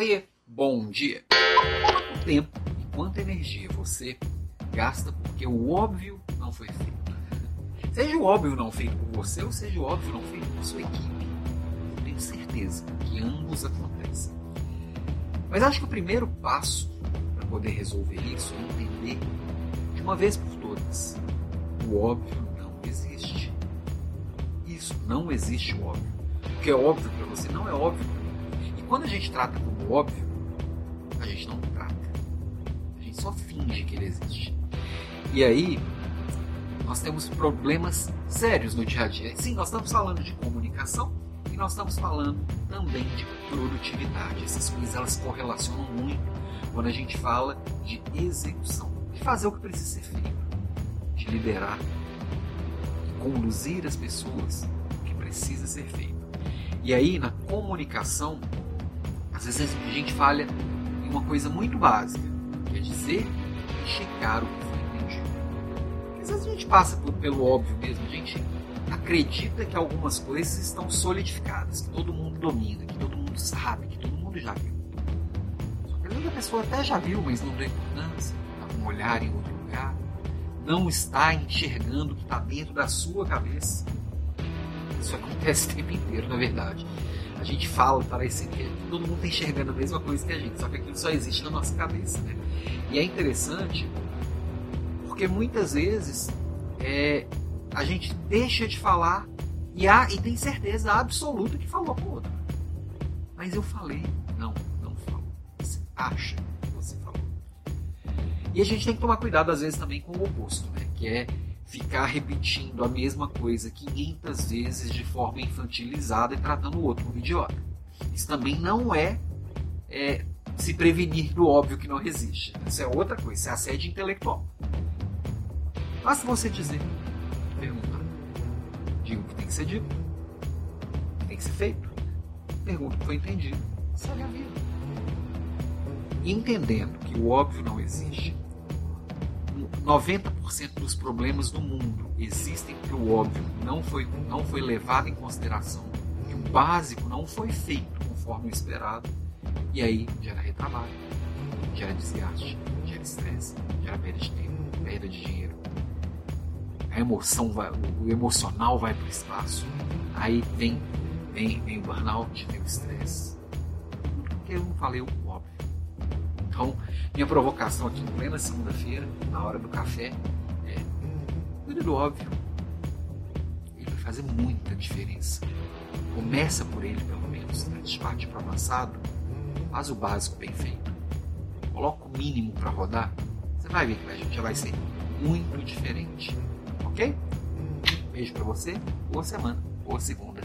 Oiê, bom dia. Tempo e quanta energia você gasta porque o óbvio não foi feito? Seja o óbvio não feito por você ou seja o óbvio não feito por sua equipe. Eu tenho certeza que ambos acontecem. Mas acho que o primeiro passo para poder resolver isso é entender de uma vez por todas: o óbvio não existe. Isso, não existe o óbvio. O que é óbvio para você não é óbvio para quando a gente trata como óbvio, a gente não trata. A gente só finge que ele existe. E aí, nós temos problemas sérios no dia a dia. Sim, nós estamos falando de comunicação e nós estamos falando também de produtividade. Essas coisas elas correlacionam muito quando a gente fala de execução, de fazer o que precisa ser feito, de liderar e conduzir as pessoas o que precisa ser feito. E aí, na comunicação, às vezes a gente falha em uma coisa muito básica, que é dizer e checar o que às vezes a gente passa por, pelo óbvio mesmo, a gente acredita que algumas coisas estão solidificadas, que todo mundo domina, que todo mundo sabe, que todo mundo já viu. Só que às vezes a pessoa até já viu, mas não deu importância, está com um olhar em outro lugar, não está enxergando o que está dentro da sua cabeça. Isso acontece o tempo inteiro, na verdade. A gente fala, parece que todo mundo está enxergando a mesma coisa que a gente, só que aquilo só existe na nossa cabeça. Né? E é interessante porque muitas vezes é, a gente deixa de falar e, há, e tem certeza absoluta que falou com o outro. Mas eu falei, não, não falo. Você acha que você falou. E a gente tem que tomar cuidado às vezes também com o oposto, né? Que é ficar repetindo a mesma coisa 500 vezes de forma infantilizada e tratando o outro como idiota. Isso também não é, é se prevenir do óbvio que não existe. Isso é outra coisa, isso é assédio intelectual. Basta você dizer, perguntar. Diga o que tem que ser dito, o que tem que ser feito. Pergunta o que foi entendido. Segue a vida. Entendendo que o óbvio não existe, 90% dos problemas do mundo existem porque o óbvio não foi, não foi levado em consideração, que o básico não foi feito conforme o esperado, e aí gera retrabalho, gera desgaste, gera estresse, gera perda de tempo, perda de dinheiro, a emoção vai, o emocional vai para o espaço. Aí vem, vem, vem o burnout, vem o estresse. Porque eu não falei o óbvio. Então, minha provocação aqui em plena segunda-feira, na hora do café, é cuida do óbvio. Ele vai fazer muita diferença. Começa por ele, pelo menos, antes de partir para o avançado. Faz o básico bem feito. Coloca o mínimo para rodar. Você vai ver que a gente já vai ser muito diferente. Ok? Beijo pra você, boa semana, boa segunda.